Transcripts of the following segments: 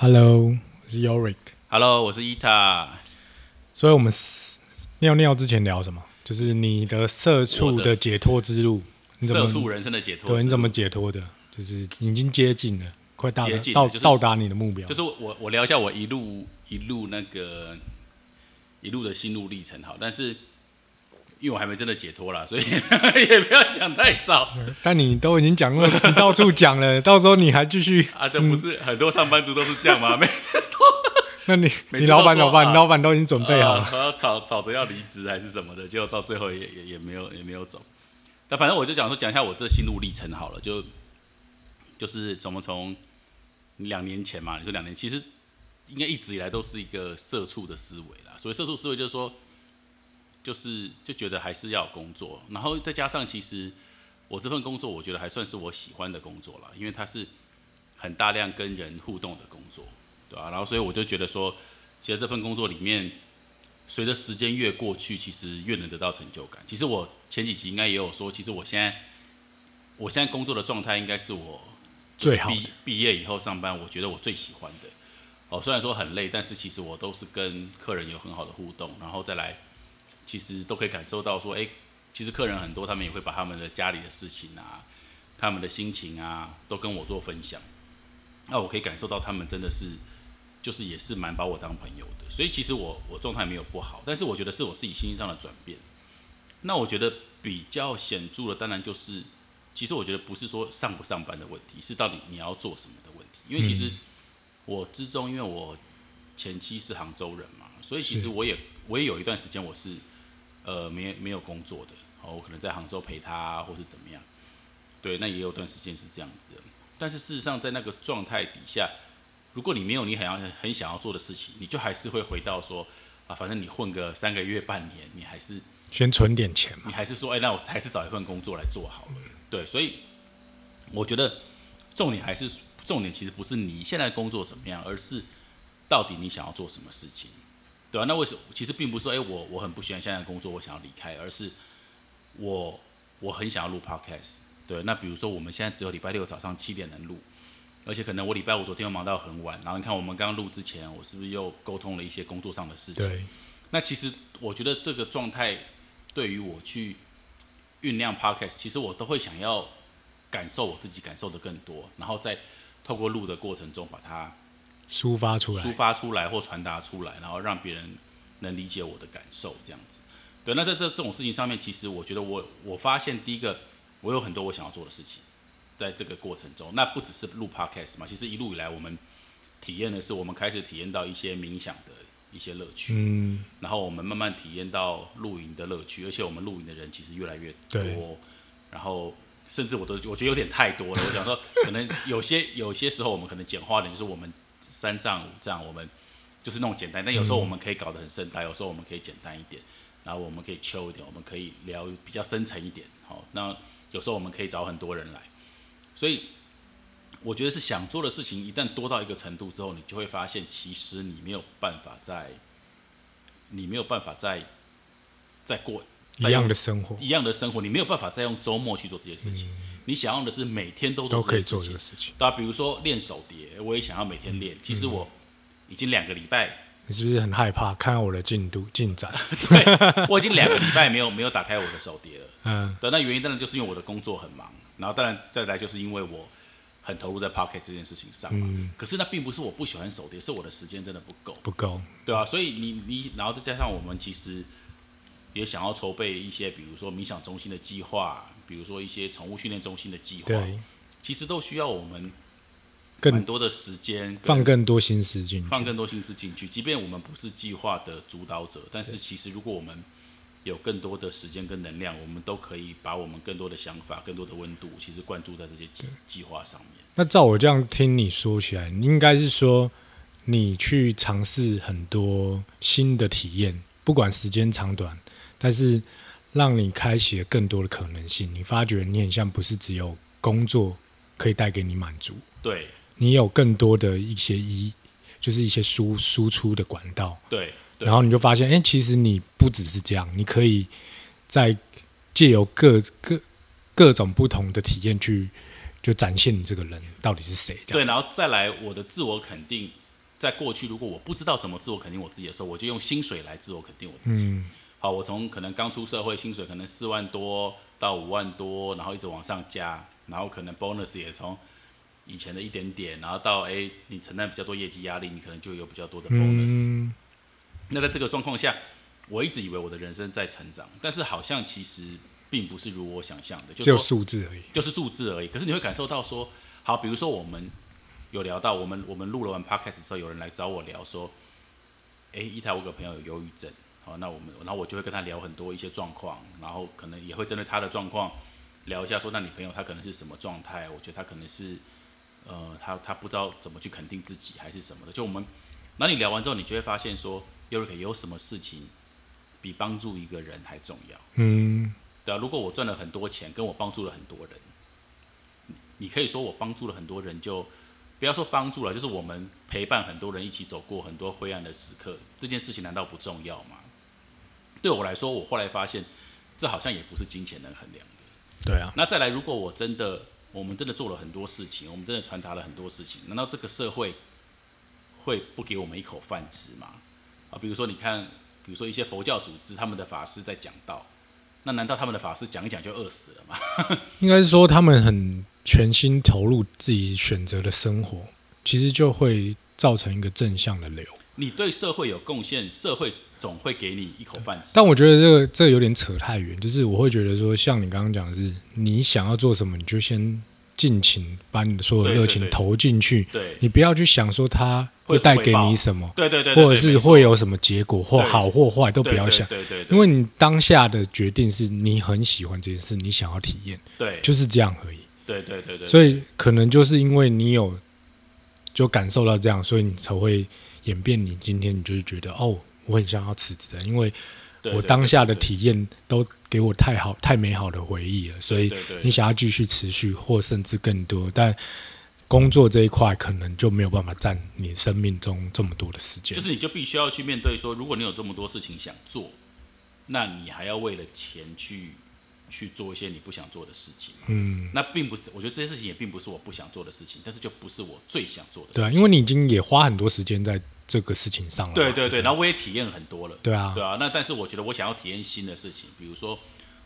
Hello，我是 Yorick。Hello，我是伊塔。所以我们尿尿之前聊什么？就是你的社畜的的解脱之路，你怎么社畜人生的解脱对？你怎么解脱的？就是已经接近了，快到到到达你的目标。就是我我聊一下我一路一路那个一路的心路历程好，但是因为我还没真的解脱啦，所以也不要讲太早 但你都已经讲了，你到处讲了，到时候你还继续，啊。这不是很多上班族都是这样吗？每次那你你老板怎么办？你老板都已经准备好了。吵吵着要离职还是什么的，结果到最后也也也没有也没有走。但反正我就讲说讲一下我这心路历程好了，就就是怎么从两年前嘛，你说两年，其实应该一直以来都是一个社畜的思维啦。所谓社畜思维就是说，就是就觉得还是要有工作，然后再加上其实我这份工作，我觉得还算是我喜欢的工作了，因为它是很大量跟人互动的工作，对吧、然后所以我就觉得说，其实这份工作里面，随着时间越过去，其实越能得到成就感。其实我前几集应该也有说，其实我现在我现在工作的状态应该是我最好毕毕业以后上班，我觉得我最喜欢的。哦，虽然说很累，但是其实我都是跟客人有很好的互动，然后再来，其实都可以感受到说，哎、其实客人很多，他们也会把他们的家里的事情啊，他们的心情啊，都跟我做分享。那我可以感受到他们真的是，就是也是蛮把我当朋友的。所以其实我我状态没有不好，但是我觉得是我自己心境上的转变。那我觉得比较显著的，当然就是，其实我觉得不是说上不上班的问题，是到底你要做什么的问题。因为其实我之中，因为我前妻是杭州人嘛，所以其实我也我也有一段时间我是呃没没有工作的，哦，我可能在杭州陪他或是怎么样。对，那也有段时间是这样子的。但是事实上，在那个状态底下，如果你没有你很要很想要做的事情，你就还是会回到说啊，反正你混个三个月、半年，你还是先存点钱嘛。你还是说，哎、那我还是找一份工作来做好了。对，所以我觉得重点还是重点，其实不是你现在工作怎么样，而是到底你想要做什么事情，对啊、那为什么？其实并不是说，哎、我我很不喜欢现在的工作，我想要离开，而是我我很想要录 podcast。对，那比如说我们现在只有礼拜六早上七点能录，而且可能我礼拜五昨天又忙到很晚，然后你看我们刚刚录之前，我是不是又沟通了一些工作上的事情？对，那其实我觉得这个状态对于我去酝酿 podcast，其实我都会想要感受我自己感受的更多，然后再透过录的过程中把它抒发出来抒。发出来或传达出来，然后让别人能理解我的感受，这样子。对，那在这这种事情上面，其实我觉得我我发现第一个，我有很多我想要做的事情，在这个过程中，那不只是录 podcast 嘛，其实一路以来我们体验的是，我们开始体验到一些冥想的一些乐趣，嗯，然后我们慢慢体验到露营的乐趣，而且我们露营的人其实越来越多，然后甚至我都我觉得有点太多了。我想说，可能有些有些时候我们可能简化的，就是我们三藏五藏，我们就是那种简单，但有时候我们可以搞得很盛大，有时候我们可以简单一点，然后我们可以 chill 一点，我们可以聊比较深层一点。好，那有时候我们可以找很多人来，所以我觉得是想做的事情，一旦多到一个程度之后，你就会发现，其实你没有办法在，你没有办法再再过一样的生活一样的生活，你没有办法再用周末去做这些事情。你想要的是每天都做都可以做这些事情这个事情。对啊，比如说练手碟，我也想要每天练。其实我已经两个礼拜，你是不是很害怕看到我的进度进展？对我已经两个礼拜没有 没有打开我的手碟了。嗯，对，那原因当然就是因为我的工作很忙，然后当然再来就是因为我很投入在 Pocket 这件事情上嘛。可是那并不是我不喜欢手碟，是我的时间真的不够。不够。对啊，所以你你然后再加上我们其实也想要筹备一些，比如说冥想中心的计划，比如说一些宠物训练中心的计划，其实都需要我们更多的时间放更多心思进去。放更多心思进去。即便我们不是计划的主导者，但是其实如果我们有更多的时间跟能量，我们都可以把我们更多的想法、更多的温度，其实灌注在这些计计划上面。那照我这样听你说起来，你应该是说你去尝试很多新的体验，不管时间长短，但是让你开启了更多的可能性。你发觉你很像不是只有工作可以带给你满足，对你有更多的一些一就是一些输输出的管道，对对然后你就发现，哎、其实你不只是这样，你可以在借由各各各种不同的体验去，就展现你这个人到底是谁。对，然后再来我的自我肯定，在过去，如果我不知道怎么自我肯定我自己的时候，我就用薪水来自我肯定我自己。嗯好，我从可能刚出社会，薪水可能四万多到五万多，然后一直往上加，然后可能 bonus 也从以前的一点点，然后到哎、你承担比较多业绩压力，你可能就有比较多的 bonus。嗯，那在这个状况下，我一直以为我的人生在成长，但是好像其实并不是如我想象的，就只有数字而已。就是数字而已。可是你会感受到说，好，比如说我们有聊到，我们我们录了完 podcast 之后，有人来找我聊说，诶，一台我有个朋友有忧郁症，好，那我们然后我就会跟他聊很多一些状况，然后可能也会针对他的状况聊一下，说那你朋友他可能是什么状态？我觉得他可能是呃，他他不知道怎么去肯定自己，还是什么的。就我们，那你聊完之后，你就会发现说 r i k 有什么事情比帮助一个人还重要？嗯，对啊，如果我赚了很多钱，跟我帮助了很多人，你你可以说我帮助了很多人就，不要说帮助了，就是我们陪伴很多人一起走过很多灰暗的时刻，这件事情难道不重要吗？对我来说，我后来发现，这好像也不是金钱能衡量的。对啊，那再来，如果我真的，我们真的做了很多事情，我们真的传达了很多事情，难道这个社会会不给我们一口饭吃吗？啊，比如说你看，比如说一些佛教组织，他们的法师在讲道，那难道他们的法师讲一讲就饿死了吗？应该是说他们很全心投入自己选择的生活，其实就会造成一个正向的流。你对社会有贡献，社会总会给你一口饭吃。但我觉得这个这个有点扯太远，就是我会觉得说，像你刚刚讲的是，你想要做什么，你就先尽情把你的所有热情投进去，对，你不要去想说它会带给你什么，对对对对，或者是会有什么结果，或好或坏都不要想，对对对，因为你当下的决定是你很喜欢这件事，你想要体验，对。就是这样而已。对对对对，所以可能就是因为你有就感受到这样，所以你才会演变。你今天你就是觉得哦，我很想要辞职了，因为我当下的体验都给我太好、太美好的回忆了，所以你想要继续持续或甚至更多，但工作这一块可能就没有办法占你生命中这么多的时间。就是你就必须要去面对说，如果你有这么多事情想做，那你还要为了钱去去做一些你不想做的事情。嗯，那并不是，我觉得这些事情也并不是我不想做的事情，但是就不是我最想做的事对啊，因为你已经也花很多时间在这个事情上了。对对对，然后我也体验很多了。对啊，对啊，那但是我觉得我想要体验新的事情，比如说，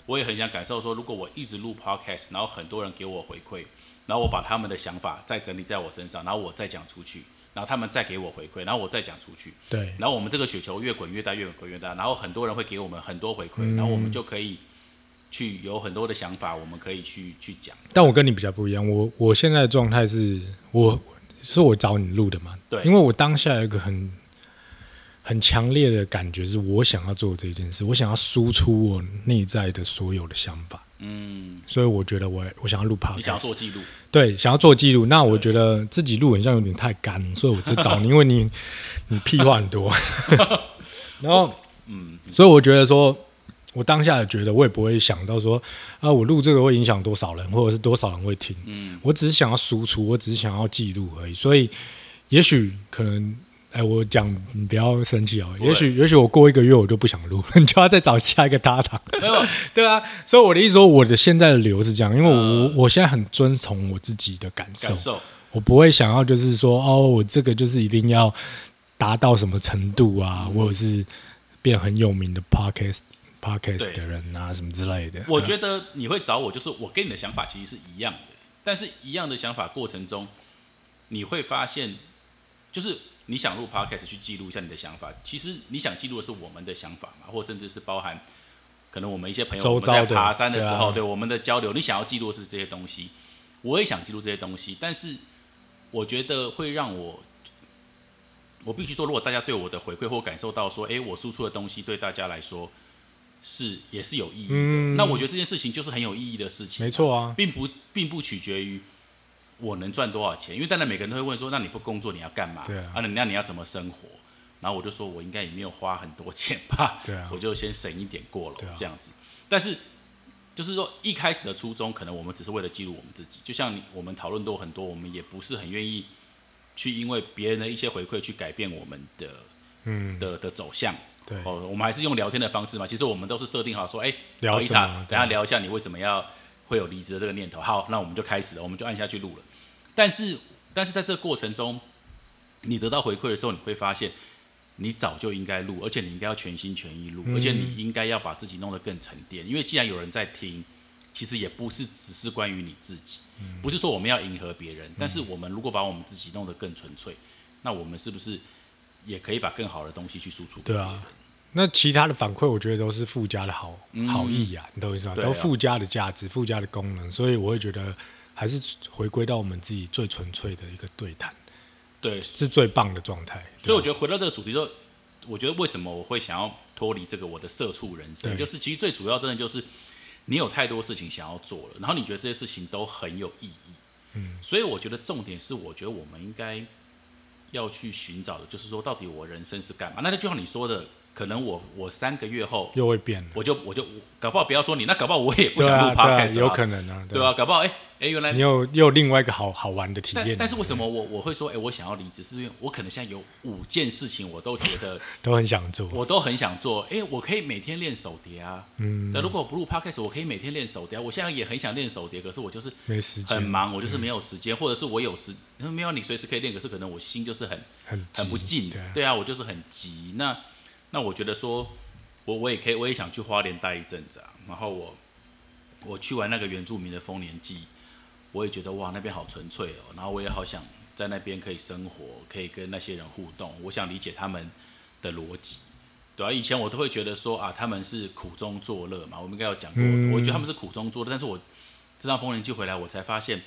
我也很想感受说，如果我一直录 podcast，然后很多人给我回馈，然后我把他们的想法再整理在我身上，然后我再讲出去，然后他们再给我回馈，然后我再讲出去，对然后我们这个雪球越滚越大，越滚越大，然后很多人会给我们很多回馈，嗯然后我们就可以去有很多的想法，我们可以去去讲。但我跟你比较不一样，我我现在的状态是我是我找你录的嘛，对。因为我当下有一个很很强烈的感觉，是我想要做这件事，我想要输出我内在的所有的想法，嗯，所以我觉得我我想要录 podcast，你想要做记录，对，想要做记录。那我觉得自己录很像有点太干，所以我就找你，因为你你屁话很多，然后嗯，所以我觉得说，我当下觉得我也不会想到说，啊，我录这个会影响多少人，或者是多少人会听。嗯，我只是想要输出，我只是想要记录而已。所以，也许可能，哎，我讲你不要生气哦。也许，也许我过一个月我就不想录，你就要再找下一个搭档。没有，对啊，所以我的意思说，我的现在的流是这样，因为我、呃我现在很遵从我自己的感受，感受，我不会想要就是说，哦，我这个就是一定要达到什么程度啊，嗯或者是变很有名的 podcast podcast 对的人啊，什么之类的。我觉得你会找我，就是我跟你的想法其实是一样的，但是一样的想法过程中，你会发现，就是你想录 podcast 去记录一下你的想法，其实你想记录的是我们的想法嘛，或甚至是包含可能我们一些朋友周我们在遭爬山的时候，对我们的交流，你想要记录的是这些东西，我也想记录这些东西，但是我觉得会让我。我必须说，如果大家对我的回馈或感受到说，诶，我输出的东西对大家来说是也是有意义的，嗯那我觉得这件事情就是很有意义的事情。没错啊，并不并不取决于我能赚多少钱，因为当然每个人都会问说，那你不工作你要干嘛？对啊那那你要怎么生活？然后我就说我应该也没有花很多钱吧，对啊我就先省一点过了、啊这样子。但是就是说一开始的初衷，可能我们只是为了记录我们自己，就像你我们讨论过很多，我们也不是很愿意去因为别人的一些回馈去改变我们的嗯，的的走向。对，哦，我们还是用聊天的方式嘛。其实我们都是设定好说，哎、聊好伊塔什么等下聊一下你为什么要会有离职的这个念头。好，那我们就开始了，我们就按下去录了。但是，但是在这个过程中，你得到回馈的时候，你会发现你早就应该录，而且你应该要全心全意录，嗯而且你应该要把自己弄得更沉淀。因为既然有人在听，其实也不是只是关于你自己，嗯不是说我们要迎合别人，但是我们如果把我们自己弄得更纯粹，那我们是不是也可以把更好的东西去输出对啊？那其他的反馈，我觉得都是附加的好、好意啊，你懂我意思吗？啊都附加的价值、附加的功能，所以我会觉得还是回归到我们自己最纯粹的一个对谈，对，是最棒的状态。所以我觉得回到这个主题之后，我觉得为什么我会想要脱离这个我的社畜人生，对就是其实最主要真的就是你有太多事情想要做了，然后你觉得这些事情都很有意义，嗯，所以我觉得重点是，我觉得我们应该要去寻找的，就是说到底我人生是干嘛？那就像你说的，可能我我三个月后，又会变了，我就我就搞不好不要说你，那搞不好我也不想录啊，对啊，podcast，、有可能啊，对啊，搞不好哎哎、原来你有又有另外一个好好玩的体验，但但是为什么我我会说，哎、我想要离职，是因为我可能现在有五件事情，我都觉得 都很想做？我都很想做。哎、我可以每天练手碟啊。嗯那、，如果我不录 podcast，我可以每天练手碟啊。我现在也很想练手碟，可是我就是没时间，很忙，我就是没有时间，或者是我有时没有你随时可以练，可是可能我心就是很很很不急静。对啊，我就是很急。那那我觉得说，我我也可以，我也想去花莲待一阵子啊。然后我我去完那个原住民的丰年祭，我也觉得哇，那边好纯粹哦。然后我也好想在那边可以生活，可以跟那些人互动。我想理解他们的逻辑。对啊，以前我都会觉得说啊，他们是苦中作乐嘛，我们应该有讲过，嗯我觉得他们是苦中作乐，但是我这趟丰年祭回来，我才发现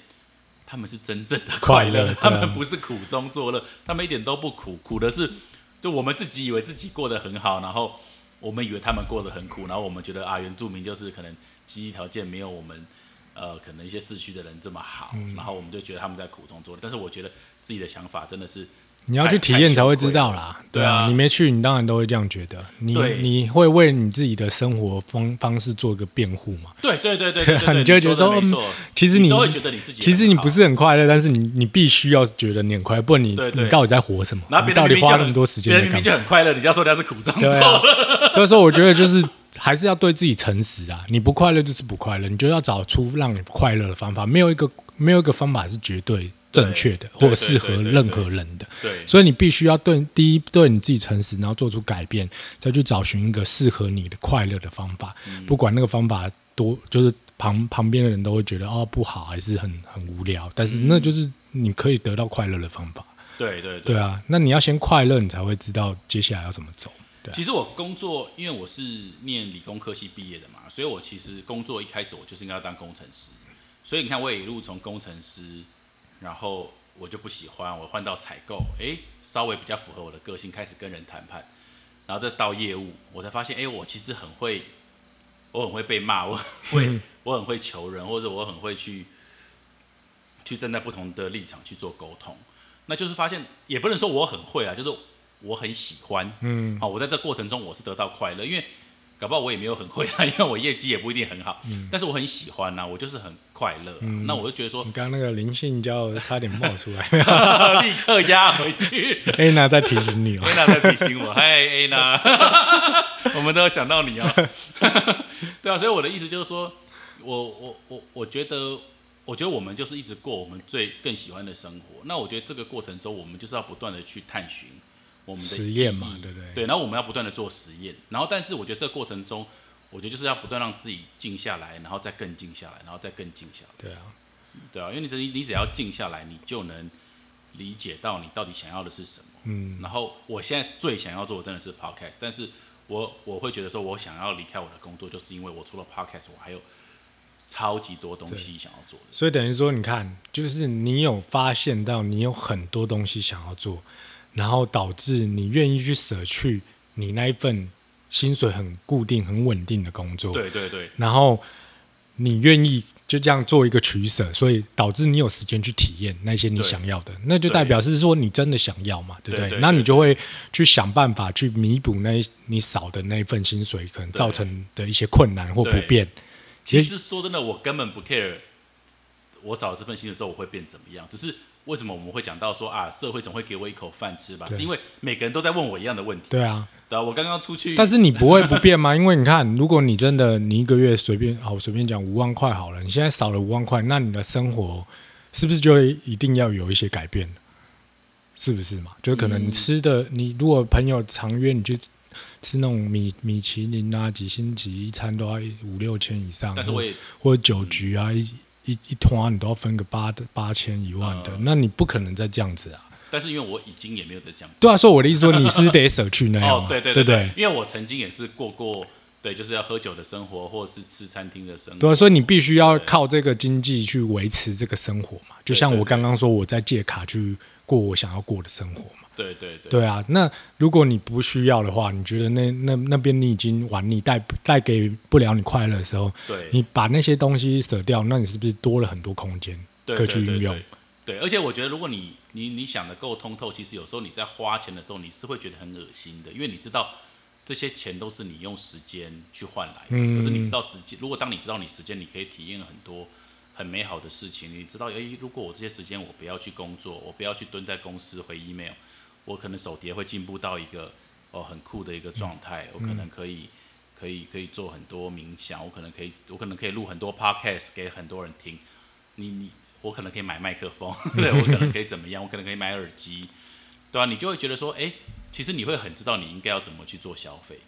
他们是真正的快乐，快乐他们不是苦中作乐，他们一点都不苦，苦的是就我们自己以为自己过得很好，然后我们以为他们过得很苦，然后我们觉得啊，原住民就是可能经济条件没有我们呃可能一些市区的人这么好，嗯。然后我们就觉得他们在苦中作乐，但是我觉得自己的想法真的是你要去体验才会知道啦。对对啊啊，你没去，你当然都会这样觉得。你你会为你自己的生活方方式做一个辩护嘛？对对对对你就会觉得说其实你你都会觉得你自己其实你不是很快乐，但是你你必须要觉得你很快乐，不然你你到底在活什么？然后到底别花那么多时间别人明明？就很快乐，你就要说人家是苦中作乐，，所以说我觉得就是还是要对自己诚实啊。你不快乐就是不快乐，你就要找出让你快乐的方法。没有一个没有一个方法是绝对正确的，或者适合任何人的。对所以你必须要对第一对你自己诚实，然后做出改变，再去找寻一个适合你的快乐的方法。嗯不管那个方法多，就是旁旁边的人都会觉得哦不好，还是很很无聊，但是那就是你可以得到快乐的方法。对对对啊，那你要先快乐，你才会知道接下来要怎么走。对啊其实我工作，因为我是念理工科系毕业的嘛，所以我其实工作一开始我就是应该要当工程师。所以你看，我也一路从工程师，然后我就不喜欢，我换到采购，诶，稍微比较符合我的个性，开始跟人谈判，然后再到业务，我才发现，诶，我其实很会，我很会被骂，我会，我很会求人，或者我很会去去站在不同的立场去做沟通。那就是发现，也不能说我很会啊，就是我很喜欢，嗯，好，我在这过程中我是得到快乐，因为搞不好我也没有很会啊，因为我业绩也不一定很好，但是我很喜欢呐、啊我就是很快乐啊、嗯那我就觉得说你，刚刚那个灵性交流差点冒出来 立刻压回去。Anna 在提醒你哦。Anna 在提醒我，嗨 Anna，我们都有想到你哦。对啊，所以我的意思就是说，我我我我觉得，我觉得我们就是一直过我们最更喜欢的生活。那我觉得这个过程中，我们就是要不断的去探寻我们的实验嘛对不对对，然后我们要不断的做实验，然后但是我觉得这个过程中，我觉得就是要不断让自己静下来，然后再更静下来，然后再更静下来。对啊，对啊，因为你你你只要静下来，你就能理解到你到底想要的是什么。嗯，然后我现在最想要做的真的是 podcast，但是我我会觉得说，我想要离开我的工作，就是因为我除了 podcast，我还有超级多东西想要做的。所以等于说，你看，就是你有发现到你有很多东西想要做，然后导致你愿意去舍去你那一份薪水很固定、很稳定的工作，对对对。然后你愿意就这样做一个取舍，所以导致你有时间去体验那些你想要的，那就代表是说你真的想要嘛，对不对？那你就会去想办法去弥补那你少的那一份薪水可能造成的一些困难或不便。其实说真的，我根本不 care 我少了这份薪水之后我会变怎么样，只是为什么我们会讲到说啊，社会总会给我一口饭吃吧？是因为每个人都在问我一样的问题。对啊，对啊，我刚刚出去，但是你不会不变吗？因为你看，如果你真的你一个月随便好，我随便讲五万块好了，你现在少了五万块，那你的生活是不是就会一定要有一些改变？是不是嘛？就可能吃的，你如果朋友常约你去吃那种米米其林啊，几星级一餐都要五六千以上，但是我也或者酒局啊，一一一团你都要分个八八千一万的，嗯那你不可能再这样子啊。但是因为我已经也没有在这样子。对啊，说我的意思说你是得舍去那样嘛，哦，对对对对不因为我曾经也是过过，对，就是要喝酒的生活，或者是吃餐厅的生活。对啊，所以你必须要靠这个经济去维持这个生活嘛。就像对对我刚刚说，我在借卡去过我想要过的生活嘛。对对对对啊，那如果你不需要的话，你觉得那那那边你已经玩腻带带给不了你快乐的时候，对你把那些东西舍掉，那你是不是多了很多空间对可以去运用？对而且我觉得，如果你你你想的够通透，其实有时候你在花钱的时候，你是会觉得很恶心的，因为你知道这些钱都是你用时间去换来的。嗯可是你知道时间，如果当你知道你时间，你可以体验很多很美好的事情。你知道，诶，如果我这些时间我不要去工作，我不要去蹲在公司回 email，我可能手碟会进步到一个哦很酷的一个状态，我可能可以。可以可以做很多冥想，我可能可以我可能可以录很多 podcast 给很多人听。你你我可能可以买麦克风，对我可能可以怎么样？我可能可以买耳机，对啊，你就会觉得说，哎、其实你会很知道你应该要怎么去做消费，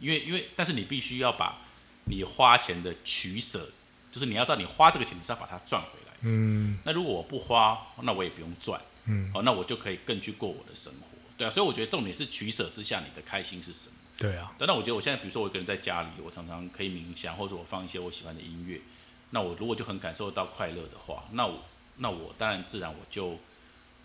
因为因为但是你必须要把你花钱的取舍，就是你要知道你花这个钱你是要把它赚回来。嗯那如果我不花，那我也不用赚，嗯，哦，那我就可以更去过我的生活，对啊，所以我觉得重点是取舍之下，你的开心是什么？对啊，对，那我觉得我现在，比如说我一个人在家里，我常常可以冥想，或者我放一些我喜欢的音乐。那我如果就很感受到快乐的话，那我那我当然自然我就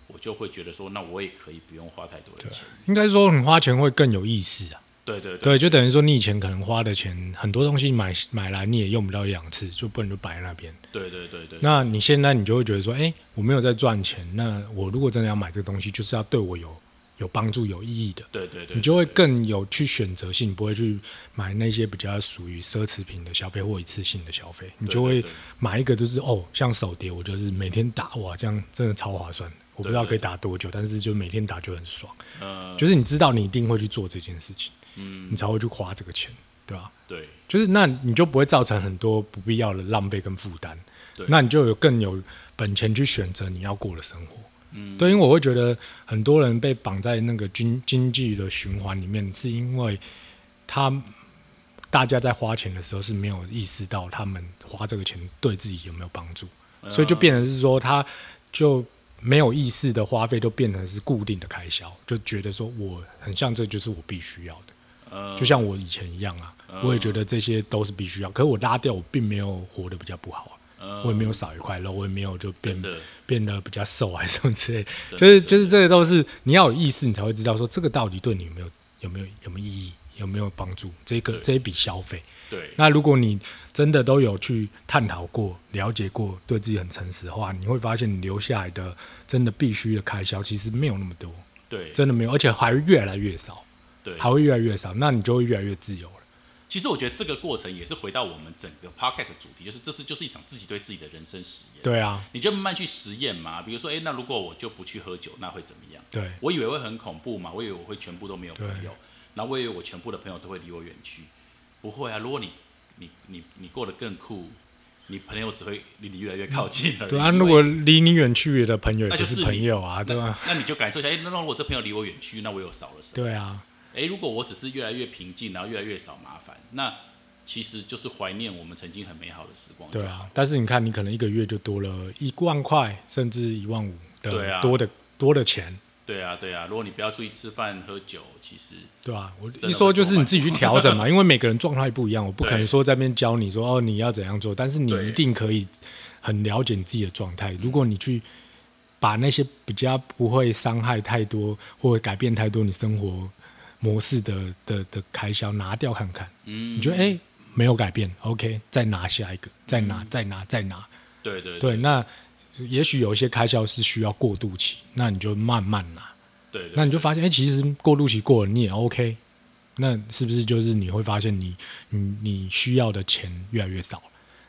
我就会觉得说，那我也可以不用花太多的钱。应该说你花钱会更有意思啊。对对对，就等于说你以前可能花的钱很多东西买买来你也用不到一两次，就不能就摆在那边。对对对对，那你现在你就会觉得说，哎，我没有在赚钱，那我如果真的要买这个东西，就是要对我有有帮助、有意义的。对对对，你就会更有去选择性，不会去买那些比较属于奢侈品的消费或一次性的消费，你就会买一个就是哦，像手碟，我就是每天打哇，这样真的超划算的。我不知道可以打多久，但是就每天打就很爽，呃，就是你知道你一定会去做这件事情，嗯。你，才会去花这个钱，对吧？对。就是那你就不会造成很多不必要的浪费跟负担，对，那你就有更有本钱去选择你要过的生活。嗯。对，因为我会觉得很多人被绑在那个经经济的循环里面，是因为他大家在花钱的时候是没有意识到他们花这个钱对自己有没有帮助，呃所以就变成是说他就没有意识的花费都变成是固定的开销，就觉得说我很像这就是我必须要的，呃。就像我以前一样啊，嗯我也觉得这些都是必须要，可是我拉掉，我并没有活得比较不好啊。呃。我也没有少一块肉，我也没有就变变得比较瘦还是什么之类，就是就是这些都是你要有意识，你才会知道说这个到底对你有没有有没有有没有意义，有没有帮助，这个这一笔消费。对那如果你真的都有去探讨过、了解过，对自己很诚实的话，你会发现你留下来的真的必须的开销其实没有那么多，对真的没有，而且还会越来越少，对，还会越来越少，那你就会越来越自由了。其实我觉得这个过程也是回到我们整个 podcast 的主题，就是这是就是一场自己对自己的人生实验。对啊，你就慢慢去实验嘛。比如说，诶，那如果我就不去喝酒，那会怎么样？对我以为会很恐怖嘛，我以为我会全部都没有朋对友，然后我以为我全部的朋友都会离我远去。不会啊，如果你你你你过得更酷，你朋友只会离你越来越靠近而已。对啊，如果离你远去的朋友也不那就是是朋友啊，对吧？那你就感受一下，诶，那如果我这朋友离我远去，那我又少了什么？对啊，诶，如果我只是越来越平静，然后越来越少麻烦，那其实就是怀念我们曾经很美好的时光。对啊，但是你看，你可能一个月就多了一万块，甚至一万五对啊的多的多的钱，对啊，对啊，如果你不要出去吃饭喝酒，其实对啊、我一说就是你自己去调整嘛，因为每个人状态不一样，我不可能说在那边教你说哦你要怎样做，但是你一定可以很了解你自己的状态。如果你去把那些比较不会伤害太多或者改变太多你生活模式的的的开销拿掉看看，嗯，你觉得哎、诶没有改变，OK，再拿下一个，再拿，再拿，再拿。对对对，那也许有一些开销是需要过渡期，那你就慢慢拿。对对，那你就发现，哎、其实过渡期过了，你也 OK。那是不是就是你会发现你你你需要的钱越来越少，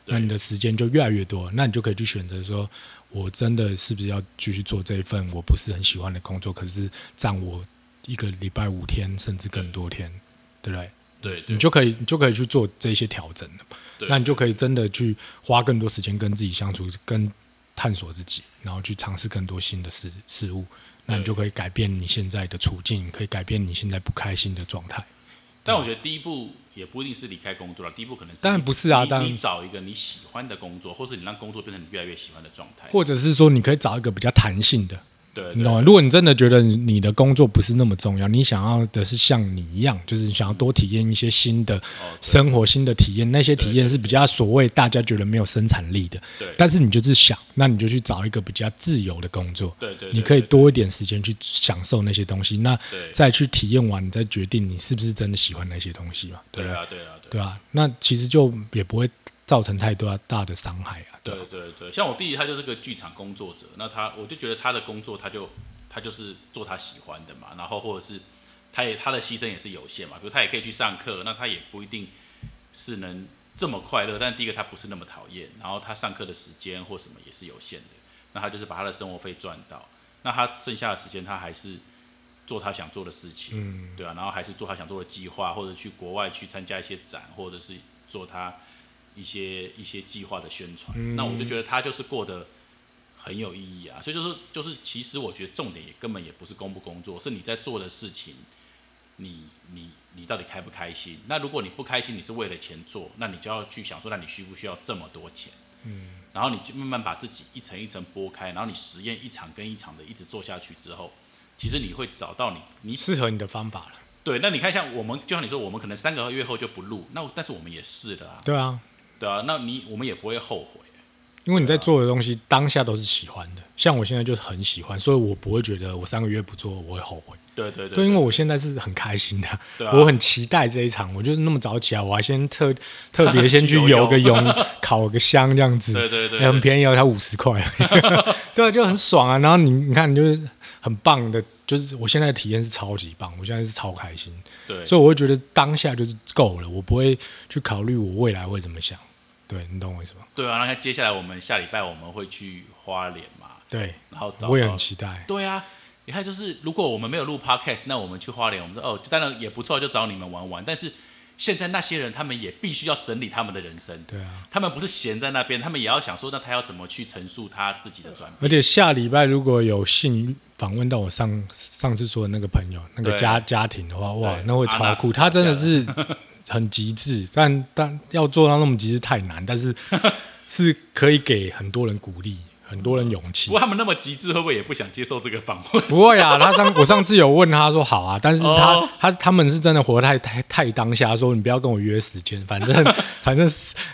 对那你的时间就越来越多，那你就可以去选择说，我真的是不是要继续做这一份我不是很喜欢的工作，可是占我一个礼拜五天甚至更多天，对不对？对对你就可以你就可以去做这些调整了。对那你就可以真的去花更多时间跟自己相处，跟探索自己，然后去尝试更多新的事事物，那你就可以改变你现在的处境，可以改变你现在不开心的状态。但我觉得第一步也不一定是离开工作了，第一步可能是当然不是啊当然你你找一个你喜欢的工作，或是你让工作变成你越来越喜欢的状态。或者是说，你可以找一个比较弹性的，对，你懂吗？如果你真的觉得你的工作不是那么重要，你想要的是像你一样，就是你想要多体验一些新的生活、新的体验，那些体验是比较所谓大家觉得没有生产力的。对但是你就是想，那你就去找一个比较自由的工作，对对，你可以多一点时间去享受那些东西，那再去体验完，你再决定你是不是真的喜欢那些东西嘛？对对？啊对啊对对啊，那其实就也不会造成太多大的伤害啊。对对对，像我弟弟他就是个剧场工作者，那他我就觉得他的工作他就他就是做他喜欢的嘛，然后或者是他也他的牺牲也是有限嘛，比如他也可以去上课，那他也不一定是能这么快乐，但第一个他不是那么讨厌，然后他上课的时间或什么也是有限的，那他就是把他的生活费赚到，那他剩下的时间他还是做他想做的事情，嗯，对啊，然后还是做他想做的计划，或者去国外去参加一些展，或者是做他一些一些计划的宣传。嗯那我就觉得他就是过得很有意义啊。所以就是就是，其实我觉得重点也根本也不是工不工作，是你在做的事情，你你你到底开不开心？那如果你不开心，你是为了钱做，那你就要去想说，那你需不需要这么多钱？嗯，然后你就慢慢把自己一层一层剥开，然后你实验一场跟一场的一直做下去之后，其实你会找到你你适合你的方法了。对，那你看，像我们，就像你说，我们可能三个月后就不录，那但是我们也试了啊，对啊，对啊，那你我们也不会后悔，因为你在做的东西当下都是喜欢的，像我现在就是很喜欢，所以我不会觉得我三个月不做我会后悔。对对对对，因为我现在是很开心的，我很期待这一场。我就是那么早起来，我还先特 特别先去去游游个泳泳，烤个香这样子，对对对欸很便宜哦，才五十块，对啊，就很爽啊。然后你你看，你就是很棒的，就是我现在的体验是超级棒，我现在是超开心，对，所以我会觉得当下就是够了，我不会去考虑我未来会怎么想。对你懂我意思吗？对啊，那接下来我们下礼拜我们会去花莲嘛，对，然后找我也很期待。对啊，你看，就是如果我们没有录 podcast，那我们去花莲，我们说哦，当然也不错，就找你们玩玩。但是现在那些人，他们也必须要整理他们的人生，对啊，他们不是闲在那边，他们也要想说，那他要怎么去陈述他自己的转变？而且下礼拜如果有幸访问到我上上次说的那个朋友那个家家庭的话，哇，那会超酷。他真的是 很极致，但但要做到那么极致太难，但是 是可以给很多人鼓励，很多人勇气不过。他们那么极致，会不会也不想接受这个访问？不会啊，他上我上次有问他说好啊，但是他、哦他他们是真的活得太太太当下，说你不要跟我约时间，反正 反正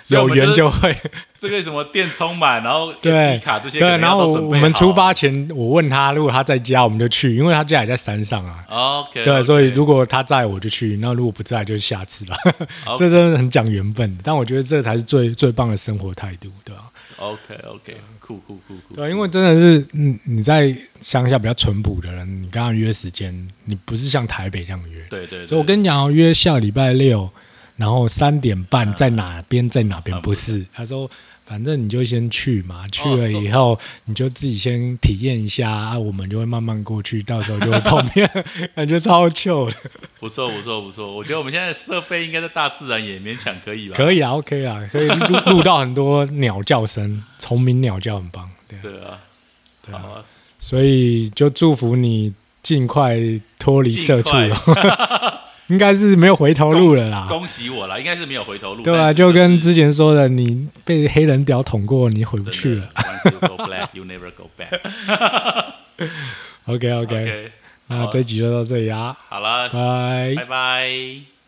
有缘就会。这个什么电充满，然后对 SD 卡这些对，然后我们出发前，我问他，如果他在家，我们就去，因为他家也在山上啊。，OK，对，所以如果他在我就去，那如果不在就是下次了。OK 这真的很讲缘分，但我觉得这才是最最棒的生活态度，对吧、OK OK，酷酷酷酷，对啊，因为真的是，嗯，你在乡下比较淳朴的人，你跟他约时间，你不是像台北这样约。对对，所以我跟你讲哦，约下礼拜六，然后三点半在哪边在哪边，啊不是？他说，反正你就先去嘛，去哦了以后你就自己先体验一下，啊，我们就会慢慢过去，到时候就会碰面，感觉超糗的。不错不错不错，我觉得我们现在的设备应该在大自然也勉强可以吧？可以啊，OK 啊，可以录 录到很多鸟叫声，虫鸣鸟叫很棒，对啊。对啊，对啊，啊，所以就祝福你尽快脱离社畜应该是没有回头路了啦。恭喜我啦，应该是没有回头路。对啊，就跟之前说的，你被黑人屌捅过，你回不去了。Once you go black, you never go back. OK OK，OK，那这集就到这里啊，好了，拜拜拜。